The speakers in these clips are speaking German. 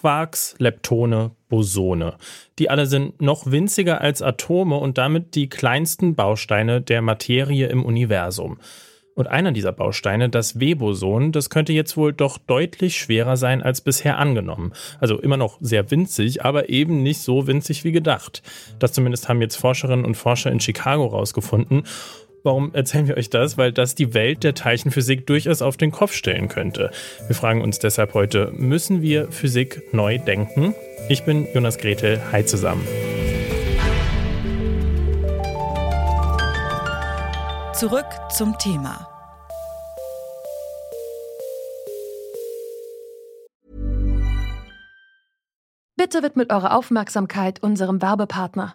Quarks, Leptone, Bosone. Die alle sind noch winziger als Atome und damit die kleinsten Bausteine der Materie im Universum. Und einer dieser Bausteine, das W-Boson, das könnte jetzt wohl doch deutlich schwerer sein als bisher angenommen. Also immer noch sehr winzig, aber eben nicht so winzig wie gedacht. Das zumindest haben jetzt Forscherinnen und Forscher in Chicago rausgefunden. Warum erzählen wir euch das? Weil das die Welt der Teilchenphysik durchaus auf den Kopf stellen könnte. Wir fragen uns deshalb heute, müssen wir Physik neu denken? Ich bin Jonas Gretel. Hi zusammen. Zurück zum Thema. Bitte widmet eure Aufmerksamkeit unserem Werbepartner.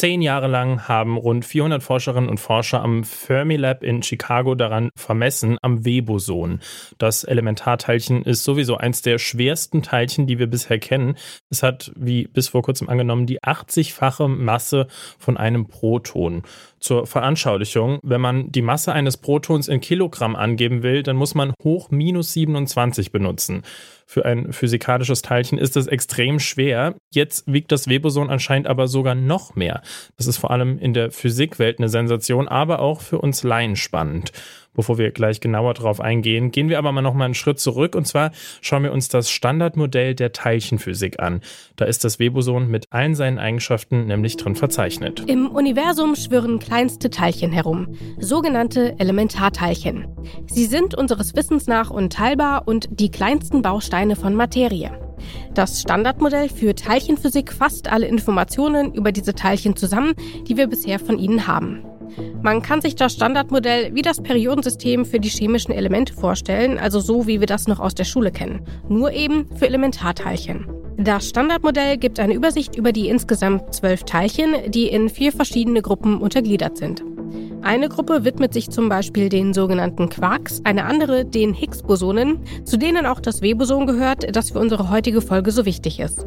Zehn Jahre lang haben rund 400 Forscherinnen und Forscher am Fermilab in Chicago daran vermessen, am W-Boson. Das Elementarteilchen ist sowieso eins der schwersten Teilchen, die wir bisher kennen. Es hat, wie bis vor kurzem angenommen, die 80-fache Masse von einem Proton. Zur Veranschaulichung, wenn man die Masse eines Protons in Kilogramm angeben will, dann muss man hoch minus 27 benutzen. Für ein physikalisches Teilchen ist es extrem schwer. Jetzt wiegt das Weboson anscheinend aber sogar noch mehr. Das ist vor allem in der Physikwelt eine Sensation, aber auch für uns Laien spannend. Bevor wir gleich genauer darauf eingehen, gehen wir aber mal noch mal einen Schritt zurück und zwar schauen wir uns das Standardmodell der Teilchenphysik an. Da ist das Weboson mit allen seinen Eigenschaften nämlich drin verzeichnet. Im Universum schwirren kleinste Teilchen herum, sogenannte Elementarteilchen. Sie sind unseres Wissens nach unteilbar und die kleinsten Bausteine von Materie. Das Standardmodell für Teilchenphysik fasst alle Informationen über diese Teilchen zusammen, die wir bisher von ihnen haben. Man kann sich das Standardmodell wie das Periodensystem für die chemischen Elemente vorstellen, also so wie wir das noch aus der Schule kennen, nur eben für Elementarteilchen. Das Standardmodell gibt eine Übersicht über die insgesamt zwölf Teilchen, die in vier verschiedene Gruppen untergliedert sind. Eine Gruppe widmet sich zum Beispiel den sogenannten Quarks, eine andere den Higgs-Bosonen, zu denen auch das W-Boson gehört, das für unsere heutige Folge so wichtig ist.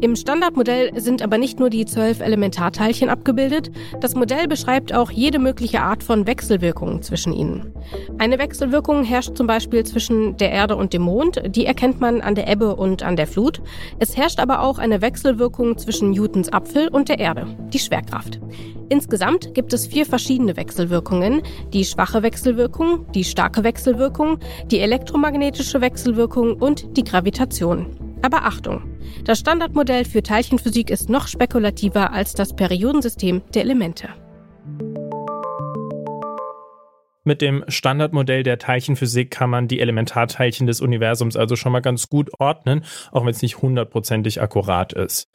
Im Standardmodell sind aber nicht nur die zwölf Elementarteilchen abgebildet, das Modell beschreibt auch jede mögliche Art von Wechselwirkungen zwischen ihnen. Eine Wechselwirkung herrscht zum Beispiel zwischen der Erde und dem Mond, die erkennt man an der Ebbe und an der Flut. Es herrscht aber auch eine Wechselwirkung zwischen Newtons Apfel und der Erde, die Schwerkraft. Insgesamt gibt es vier verschiedene Wechselwirkungen. Die schwache Wechselwirkung, die starke Wechselwirkung, die elektromagnetische Wechselwirkung und die Gravitation. Aber Achtung! Das Standardmodell für Teilchenphysik ist noch spekulativer als das Periodensystem der Elemente. Mit dem Standardmodell der Teilchenphysik kann man die Elementarteilchen des Universums also schon mal ganz gut ordnen, auch wenn es nicht hundertprozentig akkurat ist.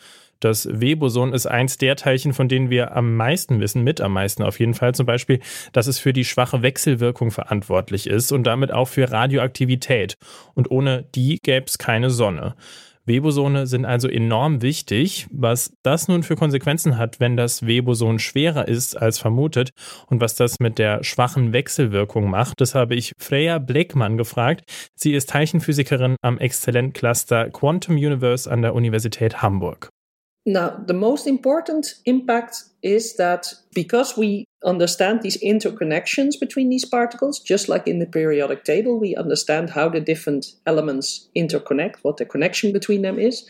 Das W-Boson ist eins der Teilchen, von denen wir am meisten wissen, mit am meisten auf jeden Fall. Zum Beispiel, dass es für die schwache Wechselwirkung verantwortlich ist und damit auch für Radioaktivität. Und ohne die gäbe es keine Sonne. W-Bosone sind also enorm wichtig. Was das nun für Konsequenzen hat, wenn das W-Boson schwerer ist als vermutet und was das mit der schwachen Wechselwirkung macht, das habe ich Freya Bleckmann gefragt. Sie ist Teilchenphysikerin am Exzellent-Cluster Quantum Universe an der Universität Hamburg. Now, the most important impact is that because we understand these interconnections between these particles, just like in the periodic table, we understand how the different elements interconnect, what the connection between them is.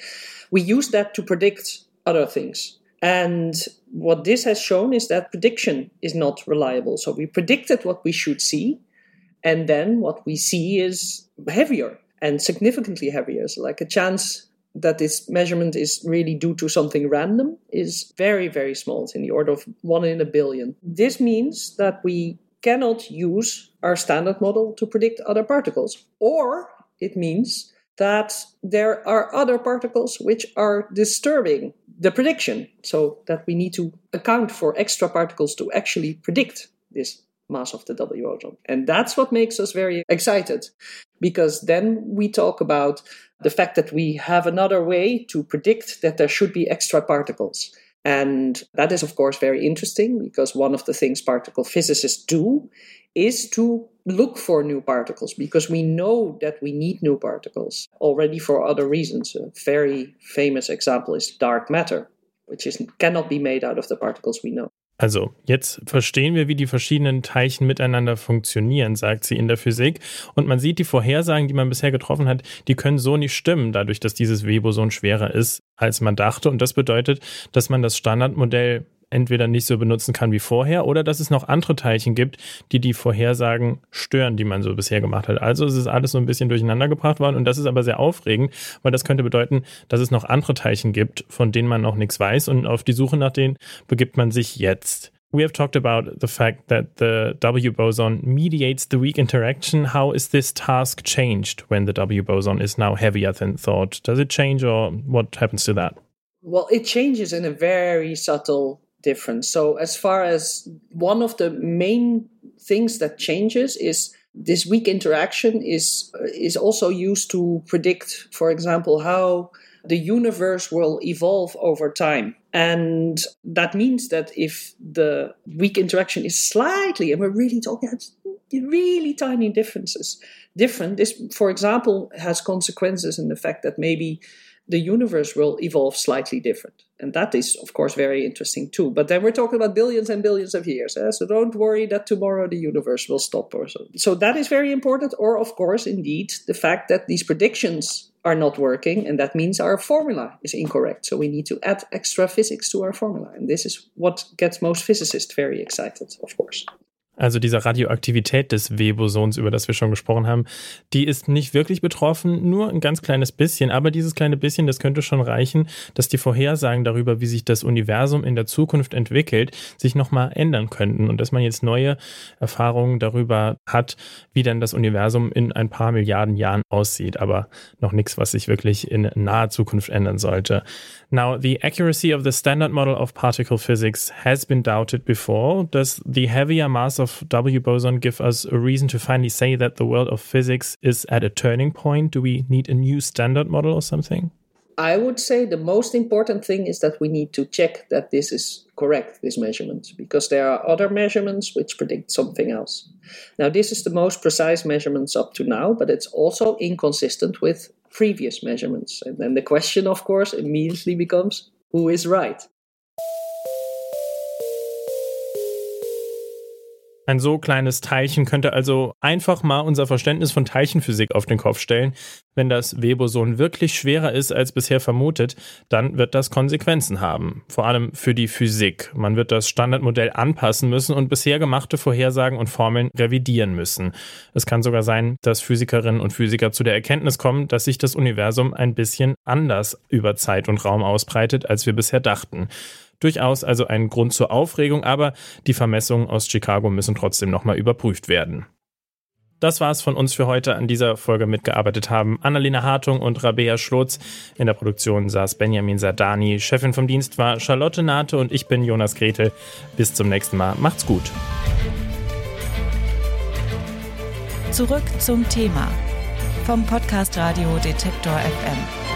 We use that to predict other things. And what this has shown is that prediction is not reliable. So we predicted what we should see, and then what we see is heavier and significantly heavier. So, like a chance that this measurement is really due to something random is very, very small. It's in the order of one in a billion. This means that we cannot use our standard model to predict other particles. Or it means that there are other particles which are disturbing the prediction, so that we need to account for extra particles to actually predict this mass of the W boson. And that's what makes us very excited because then we talk about the fact that we have another way to predict that there should be extra particles. And that is, of course, very interesting because one of the things particle physicists do is to look for new particles because we know that we need new particles already for other reasons. A very famous example is dark matter, which is, cannot be made out of the particles we know. Also, jetzt verstehen wir, wie die verschiedenen Teilchen miteinander funktionieren, sagt sie in der Physik. Und man sieht, die Vorhersagen, die man bisher getroffen hat, die können so nicht stimmen, dadurch, dass dieses Weboson schwerer ist, als man dachte. Und das bedeutet, dass man das Standardmodell entweder nicht so benutzen kann wie vorher oder dass es noch andere Teilchen gibt, die die Vorhersagen stören, die man so bisher gemacht hat. Also es ist alles so ein bisschen durcheinander gebracht worden und das ist aber sehr aufregend, weil das könnte bedeuten, dass es noch andere Teilchen gibt, von denen man noch nichts weiß und auf die Suche nach denen begibt man sich jetzt. We have talked about the fact that the W boson mediates the weak interaction. How is this task changed when the W boson is now heavier than thought? Does it change or what happens to that? Well, it changes in a very subtle different. So, as far as one of the main things that changes is this weak interaction is is also used to predict, for example, how the universe will evolve over time. And that means that if the weak interaction is slightly, and we're really talking really tiny differences, different, this, for example, has consequences in the fact that maybe the universe will evolve slightly different. And that is, of course, very interesting too. But then we're talking about billions and billions of years. Eh? So don't worry that tomorrow the universe will stop or so. So that is very important. Or, of course, indeed, the fact that these predictions are not working, and that means our formula is incorrect. So we need to add extra physics to our formula. And this is what gets most physicists very excited, of course. Also diese Radioaktivität des W-Bosons, über das wir schon gesprochen haben, die ist nicht wirklich betroffen, nur ein ganz kleines bisschen. Aber dieses kleine bisschen, das könnte schon reichen, dass die Vorhersagen darüber, wie sich das Universum in der Zukunft entwickelt, sich nochmal ändern könnten und dass man jetzt neue Erfahrungen darüber hat, wie denn das Universum in ein paar Milliarden Jahren aussieht. Aber noch nichts, was sich wirklich in naher Zukunft ändern sollte. Now, the accuracy of the standard model of particle physics has been doubted before. Does the heavier mass of W boson give us a reason to finally say that the world of physics is at a turning point? Do we need a new standard model or something? I would say the most important thing is that we need to check that this is correct, this measurement, because there are other measurements which predict something else. Now, this is the most precise measurements up to now, but it's also inconsistent with previous measurements. And then the question, of course, immediately becomes who is right? Ein so kleines Teilchen könnte also einfach mal unser Verständnis von Teilchenphysik auf den Kopf stellen. Wenn das Weboson wirklich schwerer ist als bisher vermutet, dann wird das Konsequenzen haben. Vor allem für die Physik. Man wird das Standardmodell anpassen müssen und bisher gemachte Vorhersagen und Formeln revidieren müssen. Es kann sogar sein, dass Physikerinnen und Physiker zu der Erkenntnis kommen, dass sich das Universum ein bisschen anders über Zeit und Raum ausbreitet, als wir bisher dachten. Durchaus also ein Grund zur Aufregung, aber die Vermessungen aus Chicago müssen trotzdem nochmal überprüft werden. Das war's von uns für heute. An dieser Folge mitgearbeitet haben Annalena Hartung und Rabea Schlotz. In der Produktion saß Benjamin Sardani. Chefin vom Dienst war Charlotte Nate und ich bin Jonas Gretel. Bis zum nächsten Mal. Macht's gut. Zurück zum Thema vom Podcast Radio Detektor FM.